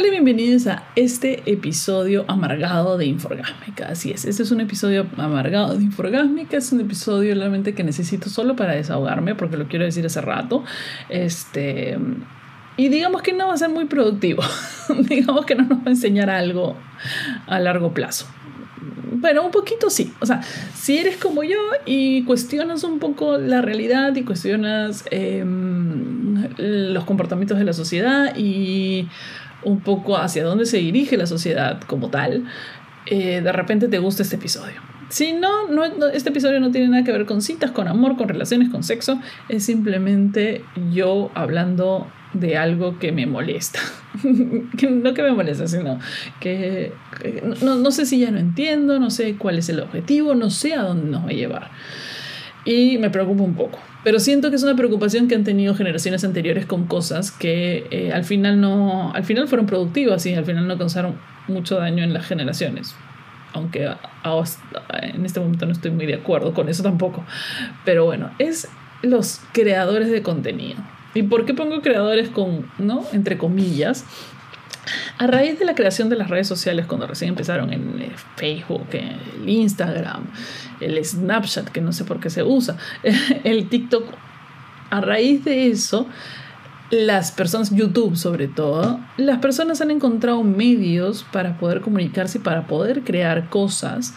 Hola y bienvenidos a este episodio amargado de Inforgásmica. Así es, este es un episodio amargado de Inforgásmica, es un episodio realmente que necesito solo para desahogarme porque lo quiero decir hace rato. Este, y digamos que no va a ser muy productivo, digamos que no nos va a enseñar algo a largo plazo. Bueno, un poquito sí. O sea, si eres como yo y cuestionas un poco la realidad y cuestionas em, los comportamientos de la sociedad y un poco hacia dónde se dirige la sociedad como tal, eh, de repente te gusta este episodio. Si no, no, este episodio no tiene nada que ver con citas, con amor, con relaciones, con sexo. Es simplemente yo hablando de algo que me molesta. no que me molesta, sino que, no, no, sé si ya no entiendo, no sé cuál es el objetivo, no sé a dónde nos va a llevar. Y me preocupa un poco. Pero siento que es una preocupación que han tenido generaciones anteriores con cosas que eh, al, final no, al final fueron productivas y al final no causaron mucho daño en las generaciones. Aunque en este momento no estoy muy de acuerdo con eso tampoco. Pero bueno, es los creadores de contenido. ¿Y por qué pongo creadores con, no? Entre comillas. A raíz de la creación de las redes sociales, cuando recién empezaron en eh, Facebook, el Instagram, el Snapchat, que no sé por qué se usa, el TikTok, a raíz de eso, las personas, YouTube sobre todo, las personas han encontrado medios para poder comunicarse y para poder crear cosas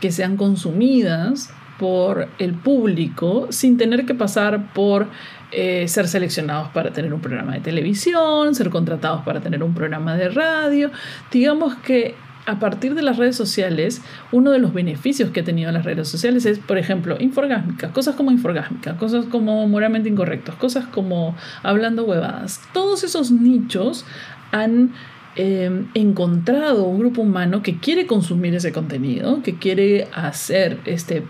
que sean consumidas por el público sin tener que pasar por eh, ser seleccionados para tener un programa de televisión, ser contratados para tener un programa de radio. Digamos que a partir de las redes sociales, uno de los beneficios que ha tenido las redes sociales es, por ejemplo, inforgásmica, cosas como inforgásmica, cosas como moralmente incorrectos, cosas como hablando huevadas. Todos esos nichos han eh, encontrado un grupo humano que quiere consumir ese contenido, que quiere hacer este,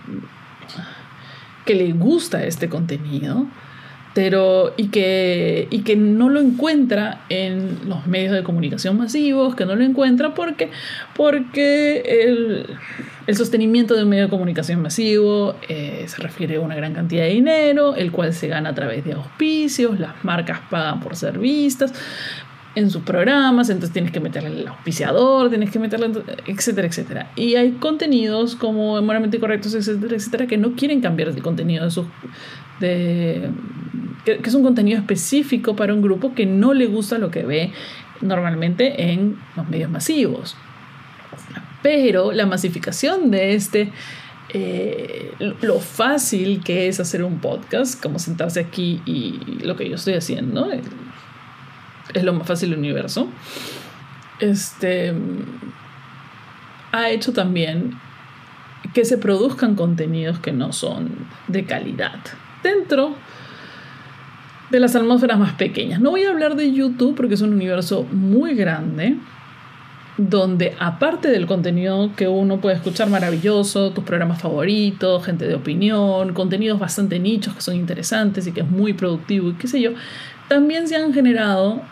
que le gusta este contenido pero y que, y que no lo encuentra en los medios de comunicación masivos, que no lo encuentra porque, porque el, el sostenimiento de un medio de comunicación masivo eh, se refiere a una gran cantidad de dinero, el cual se gana a través de auspicios, las marcas pagan por ser vistas en sus programas, entonces tienes que meterle el auspiciador, tienes que meterle, etcétera, etcétera. Y hay contenidos como moralmente correctos, etcétera, etcétera, que no quieren cambiar el contenido de sus, que, es un contenido específico para un grupo que no le gusta lo que ve normalmente en los medios masivos. Pero la masificación de este, eh, lo fácil que es hacer un podcast, como sentarse aquí y lo que yo estoy haciendo, es lo más fácil del universo, este, ha hecho también que se produzcan contenidos que no son de calidad dentro de las atmósferas más pequeñas. No voy a hablar de YouTube porque es un universo muy grande, donde aparte del contenido que uno puede escuchar maravilloso, tus programas favoritos, gente de opinión, contenidos bastante nichos que son interesantes y que es muy productivo y qué sé yo, también se han generado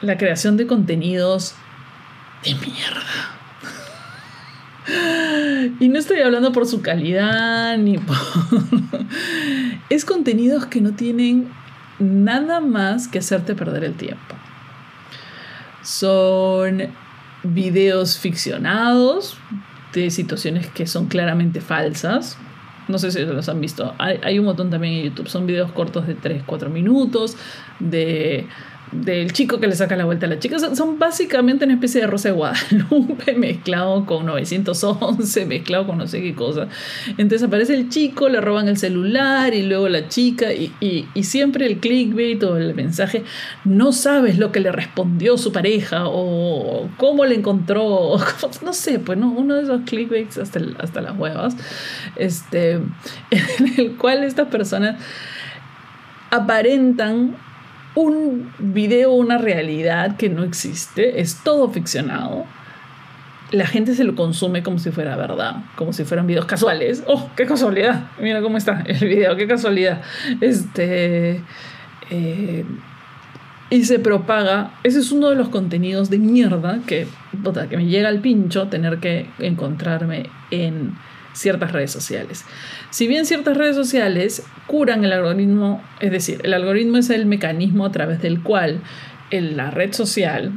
la creación de contenidos de mierda. Y no estoy hablando por su calidad ni por... es contenidos que no tienen nada más que hacerte perder el tiempo. Son videos ficcionados de situaciones que son claramente falsas. No sé si los han visto. Hay, un montón también en YouTube. Son videos cortos de 3, 4 minutos, de del chico que le saca la vuelta a la chica. Son, básicamente una especie de Rosa de Guadalupe mezclado con 911, mezclado con no sé qué cosa. Entonces aparece el chico, le roban el celular y luego la chica y, siempre el clickbait o el mensaje, no sabes lo que le respondió su pareja o cómo le encontró, no sé, pues no, uno de esos clickbaits hasta, hasta las huevas, este, en el cual estas personas aparentan un video, una realidad que no existe, es todo ficcionado. La gente se lo consume como si fuera verdad, como si fueran videos casuales. ¡Oh, qué casualidad! Mira cómo está el video, qué casualidad. Este. Eh, y se propaga. Ese es uno de los contenidos de mierda que, que me llega al pincho tener que encontrarme en ciertas redes sociales. Si bien ciertas redes sociales curan el algoritmo, es decir, el algoritmo es el mecanismo a través del cual la red social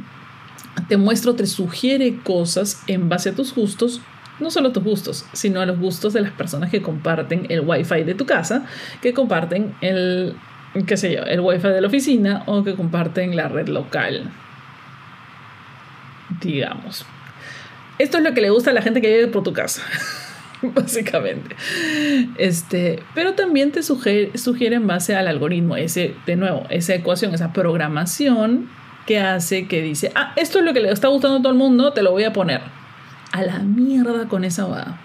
te muestra o te sugiere cosas en base a tus gustos, no solo a tus gustos, sino a los gustos de las personas que comparten el wifi de tu casa, que comparten el, qué sé yo, el wifi de la oficina o que comparten la red local. Digamos. Esto es lo que le gusta a la gente que vive por tu casa. básicamente. Este, pero también te sugiere, en base al algoritmo, ese, de nuevo, esa ecuación, esa programación que hace que dice, ah, esto es lo que le está gustando a todo el mundo, te lo voy a poner. A la mierda con esa va.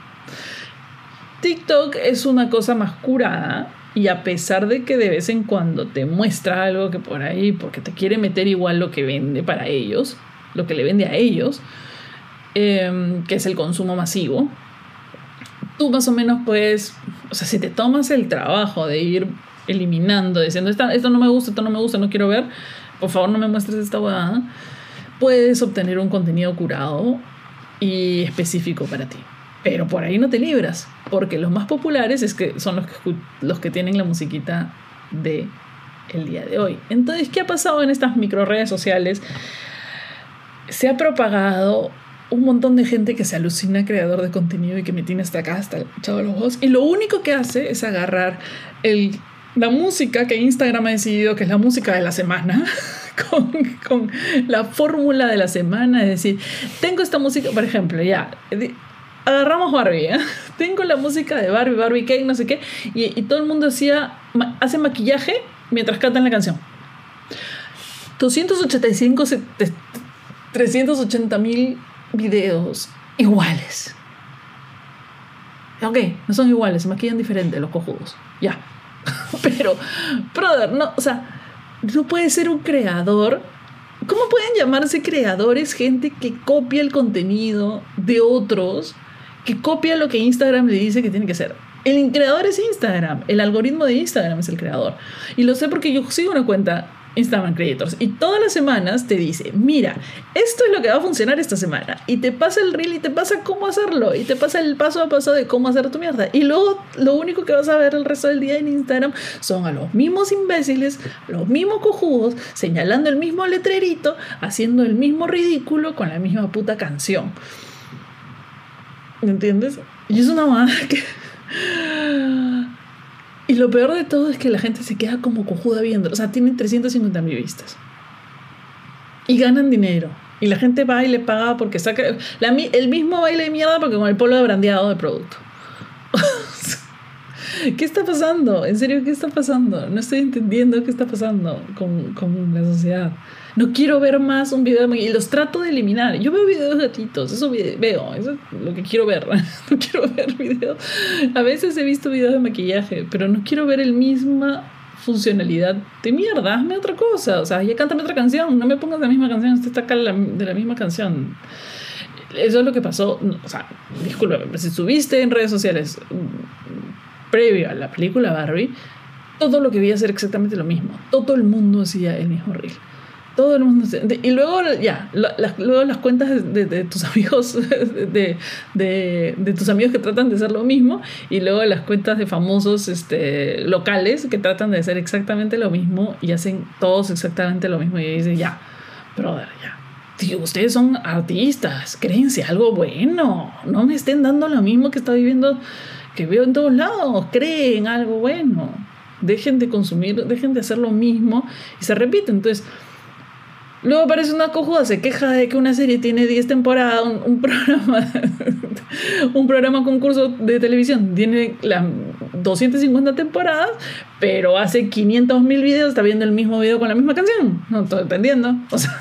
TikTok es una cosa más curada y a pesar de que de vez en cuando te muestra algo que por ahí, porque te quiere meter igual lo que vende para ellos, lo que le vende a ellos, em, que es el consumo masivo, tú más o menos puedes, o sea, si te tomas el trabajo de ir eliminando, diciendo, esto, esto no me gusta, esto no me gusta, no quiero ver, por favor no me muestres esta huevada, puedes obtener un contenido curado y específico para ti. Pero por ahí no te libras, porque los más populares es que son los que, los que tienen la musiquita de el día de hoy. Entonces, ¿qué ha pasado en estas micro redes sociales? Se ha propagado un montón de gente que se alucina creador de contenido y que me tiene hasta acá, hasta el chavo de los ojos. Y lo único que hace es agarrar el, la música que Instagram ha decidido que es la música de la semana. Con, con la fórmula de la semana, es decir, tengo esta música, por ejemplo, ya, agarramos Barbie, ¿eh? tengo la música de Barbie, Barbie Cake, no sé qué, y, y todo el mundo hacía, hace maquillaje mientras cantan la canción. 285, 380 mil videos iguales. Ok, no son iguales, se maquillan diferente los cojudos. Ya. Pero, brother, no, o sea, no puede ser un creador. ¿Cómo pueden llamarse creadores gente que copia el contenido de otros, que copia lo que Instagram le dice que tiene que hacer? El creador es Instagram, el algoritmo de Instagram es el creador. Y lo sé porque yo sigo una cuenta Instagram Creators. Y todas las semanas te dice, mira, esto es lo que va a funcionar esta semana. Y te pasa el reel y te pasa cómo hacerlo. Y te pasa el paso a paso de cómo hacer tu mierda. Y luego lo único que vas a ver el resto del día en Instagram son a los mismos imbéciles, los mismos cojudos, señalando el mismo letrerito, haciendo el mismo ridículo con la misma puta canción. ¿Me entiendes? Y es una madre que... Y lo peor de todo es que la gente se queda como cojuda viendo. O sea, tienen 350 mil vistas. Y ganan dinero. Y la gente va y le paga porque saca el mismo baile de mierda porque con el polo de brandeado de producto. ¿Qué está pasando? En serio, ¿qué está pasando? No estoy entendiendo qué está pasando con, con la sociedad. No quiero ver más un video de. Y los trato de eliminar. Yo veo videos de gatitos. Eso veo. Eso es lo que quiero ver. No quiero ver videos. A veces he visto videos de maquillaje, pero no quiero ver el misma funcionalidad de mierda. Hazme otra cosa. O sea, ya cántame otra canción. No me pongas la misma canción. Usted está acá de la misma canción. Eso es lo que pasó. O sea, discúlpame, si subiste en redes sociales previo a la película Barbie, todo lo que vi hacer exactamente lo mismo. Todo el mundo hacía el mismo reel. Todo el mundo. y luego, ya, las, luego las cuentas de, tus amigos, de, de, tus amigos que tratan de hacer lo mismo, y luego las cuentas de famosos este, locales que tratan de hacer exactamente lo mismo y hacen todos exactamente lo mismo. Y dicen, ya, brother, ya. Tío, ustedes son artistas, créense algo bueno. No me estén dando lo mismo que está viviendo que veo en todos lados, creen algo bueno. Dejen de consumir, dejen de hacer lo mismo y se repite. Entonces, luego aparece una cojuda, se queja de que una serie tiene 10 temporadas, un, programa, un programa concurso de televisión tiene las 250 temporadas, pero hace 500 mil videos, está viendo el mismo video con la misma canción. No estoy entendiendo. O sea,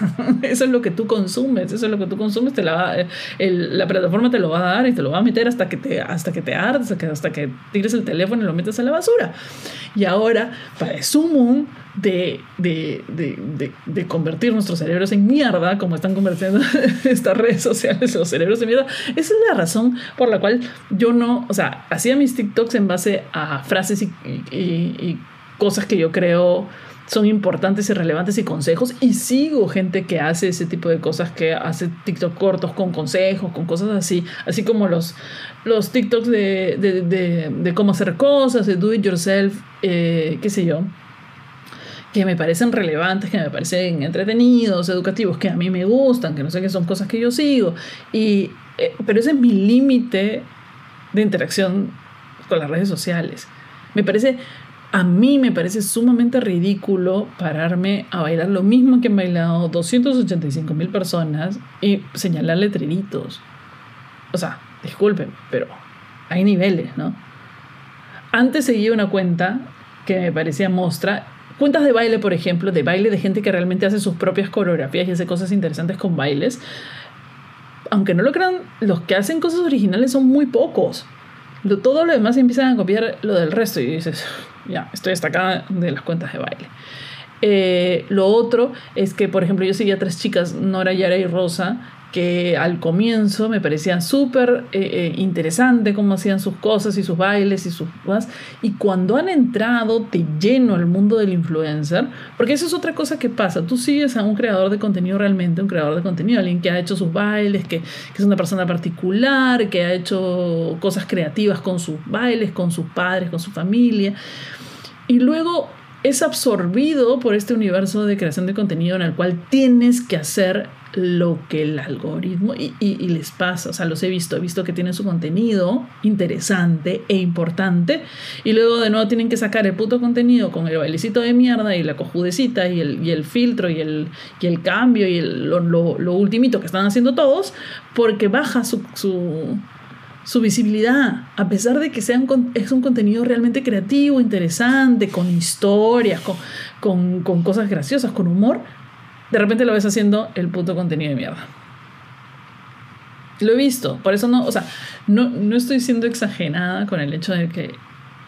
eso es lo que tú consumes, eso es lo que tú consumes, te la, la plataforma te lo va a dar y te lo va a meter hasta que te, hasta que te ardes, hasta que, hasta que tires el teléfono y lo metes a la basura. Y ahora, para sumo de, de, de, de, convertir nuestros cerebros en mierda, como están convirtiendo estas redes sociales, los cerebros en mierda, esa es la razón por la cual yo no, o sea, hacía mis TikToks en base a frases y cosas que yo creo son importantes y relevantes y consejos y sigo gente que hace ese tipo de cosas que hace TikTok cortos con consejos, con cosas así, así como los, los TikToks de, de, de, cómo hacer cosas, de do it yourself, eh, qué sé yo, que me parecen relevantes, que me parecen entretenidos, educativos, que a mí me gustan, que no sé qué son cosas que yo sigo. Y, eh, pero ese es mi límite de interacción con las redes sociales. Me parece, a mí me parece sumamente ridículo pararme a bailar lo mismo que han bailado 285 mil personas y señalar letreritos. O sea, disculpen, pero hay niveles, ¿no? Antes seguía una cuenta que me parecía mostra cuentas de baile, por ejemplo, de baile de gente que realmente hace sus propias coreografías y hace cosas interesantes con bailes. Aunque no lo crean, los que hacen cosas originales son muy pocos. Todo lo demás empiezan a copiar lo del resto y dices, ya, estoy destacada de las cuentas de baile. Eh, lo otro es que, por ejemplo, yo seguía a tres chicas, Nora, Yara y Rosa, que al comienzo me parecía súper eh, eh, interesante cómo hacían sus cosas y sus bailes y sus más. Y cuando han entrado de lleno al mundo del influencer, porque eso es otra cosa que pasa, tú sigues a un creador de contenido realmente, un creador de contenido, alguien que ha hecho sus bailes, que, que es una persona particular, que ha hecho cosas creativas con sus bailes, con sus padres, con su familia. Y luego es absorbido por este universo de creación de contenido en el cual tienes que hacer lo que el algoritmo y, les pasa, o sea, los he visto, he visto que tienen su contenido interesante e importante y luego de nuevo tienen que sacar el puto contenido con el bailecito de mierda y la cojudecita y el, filtro y el, cambio y lo, lo, ultimito que están haciendo todos porque baja su, visibilidad, a pesar de que es un contenido realmente creativo, interesante, con historias, con cosas graciosas, con humor, de repente lo ves haciendo el puto contenido de mierda. Lo he visto, por eso no, o sea, no, no estoy siendo exagerada con el hecho de que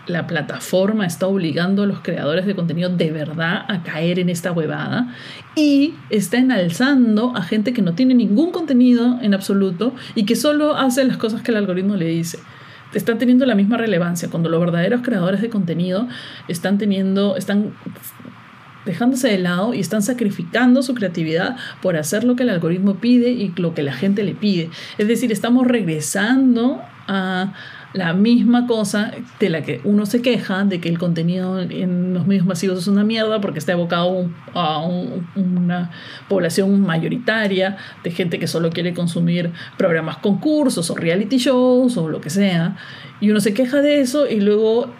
la plataforma está obligando a los creadores de contenido de verdad a caer en esta huevada y está enalzando a gente que no tiene ningún contenido en absoluto y que solo hace las cosas que el algoritmo le dice. Están teniendo la misma relevancia cuando los verdaderos creadores de contenido están teniendo, están dejándose de lado y están sacrificando su creatividad por hacer lo que el algoritmo pide y lo que la gente le pide. Es decir, estamos regresando a la misma cosa de la que uno se queja de que el contenido en los medios masivos es una mierda porque está evocado a una población mayoritaria de gente que solo quiere consumir programas concursos o reality shows o lo que sea y uno se queja de eso y luego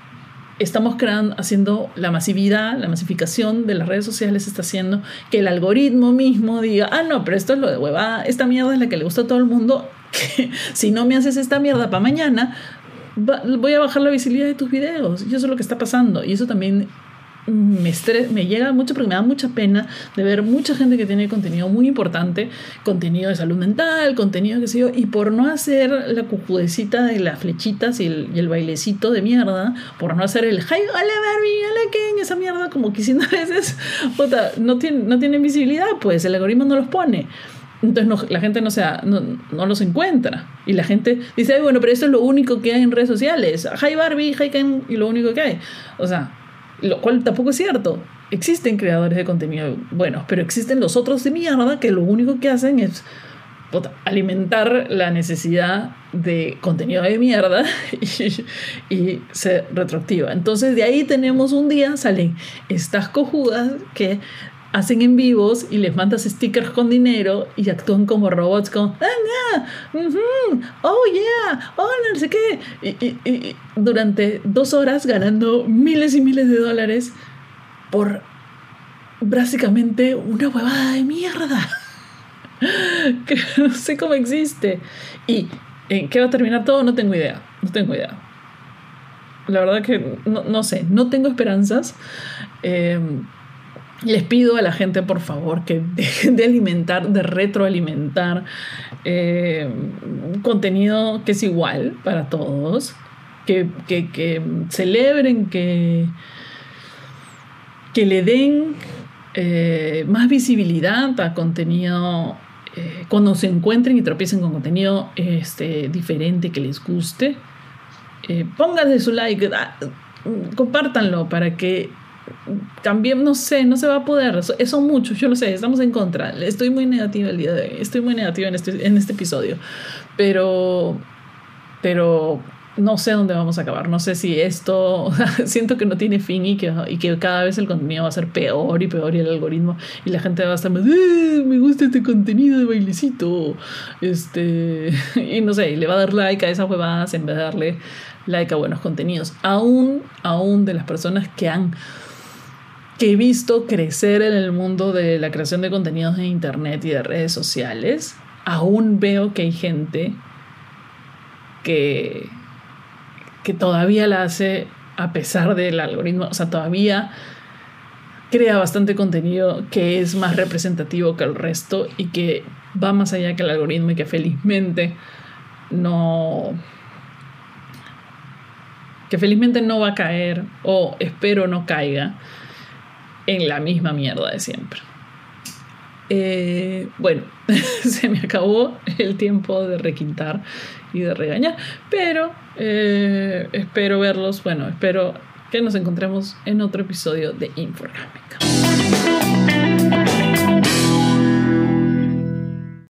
estamos creando, haciendo la masividad, la masificación de las redes sociales está haciendo que el algoritmo mismo diga, ah, no, pero esto es lo de huevada, esta mierda es la que le gusta a todo el mundo, que si no me haces esta mierda para mañana, voy a bajar la visibilidad de tus videos. Y eso es lo que está pasando. Y eso también me, me llega mucho porque me da mucha pena de ver mucha gente que tiene contenido muy importante, contenido de salud mental, contenido que sé yo, y por no hacer la cucudecita de las flechitas y el, bailecito de mierda, por no hacer el hi, hola Barbie, hola Ken, esa mierda, como que a veces, puta, no, tiene, no tienen visibilidad, pues el algoritmo no los pone. Entonces la gente no, sea, no, no, los encuentra. Y la gente dice, bueno, pero eso es lo único que hay en redes sociales. Hi Barbie, hi Ken, y lo único que hay. O sea, lo cual tampoco es cierto. Existen creadores de contenido buenos, pero existen los otros de mierda que lo único que hacen es alimentar la necesidad de contenido de mierda y, y se retroactiva. Entonces de ahí tenemos un día, salen estas cojudas que hacen en vivos y les mandas stickers con dinero y actúan como robots con ah, oh yeah, oh no sé qué y, durante dos horas ganando miles y miles de dólares por básicamente una huevada de mierda. Que no sé cómo existe. Y en qué va a terminar todo no tengo idea no tengo idea. La verdad que no, no sé no tengo esperanzas. Eh, les pido a la gente, por favor, que dejen de alimentar, de retroalimentar eh, contenido que es igual para todos, que, celebren, que, que le den eh, más visibilidad a contenido eh, cuando se encuentren y tropiecen con contenido este, diferente que les guste. pónganle su like, ah, compártanlo para que también no sé, no se va a poder. Son muchos, yo lo sé, estamos en contra. Estoy muy negativa el día de hoy. Estoy muy negativa en este, en este episodio. Pero, pero no sé dónde vamos a acabar. No sé si esto, siento que no tiene fin y que, y que cada vez el contenido va a ser peor y peor y el algoritmo y la gente va a estar más, ¡Eh, me gusta este contenido de bailecito. Este, y no sé, y le va a dar like a esas huevadas en vez de darle like a buenos contenidos. Aún, aún de las personas que han que he visto crecer en el mundo de la creación de contenidos de internet y de redes sociales, aún veo que hay gente que que todavía la hace a pesar del algoritmo, o sea, todavía crea bastante contenido que es más representativo que el resto y que va más allá que el algoritmo y que felizmente no que felizmente no va a caer o espero no caiga en la misma mierda de siempre. Eh, bueno, se me acabó el tiempo de requintar y de regañar, pero eh, espero verlos, bueno, espero que nos encontremos en otro episodio de Inforgámica.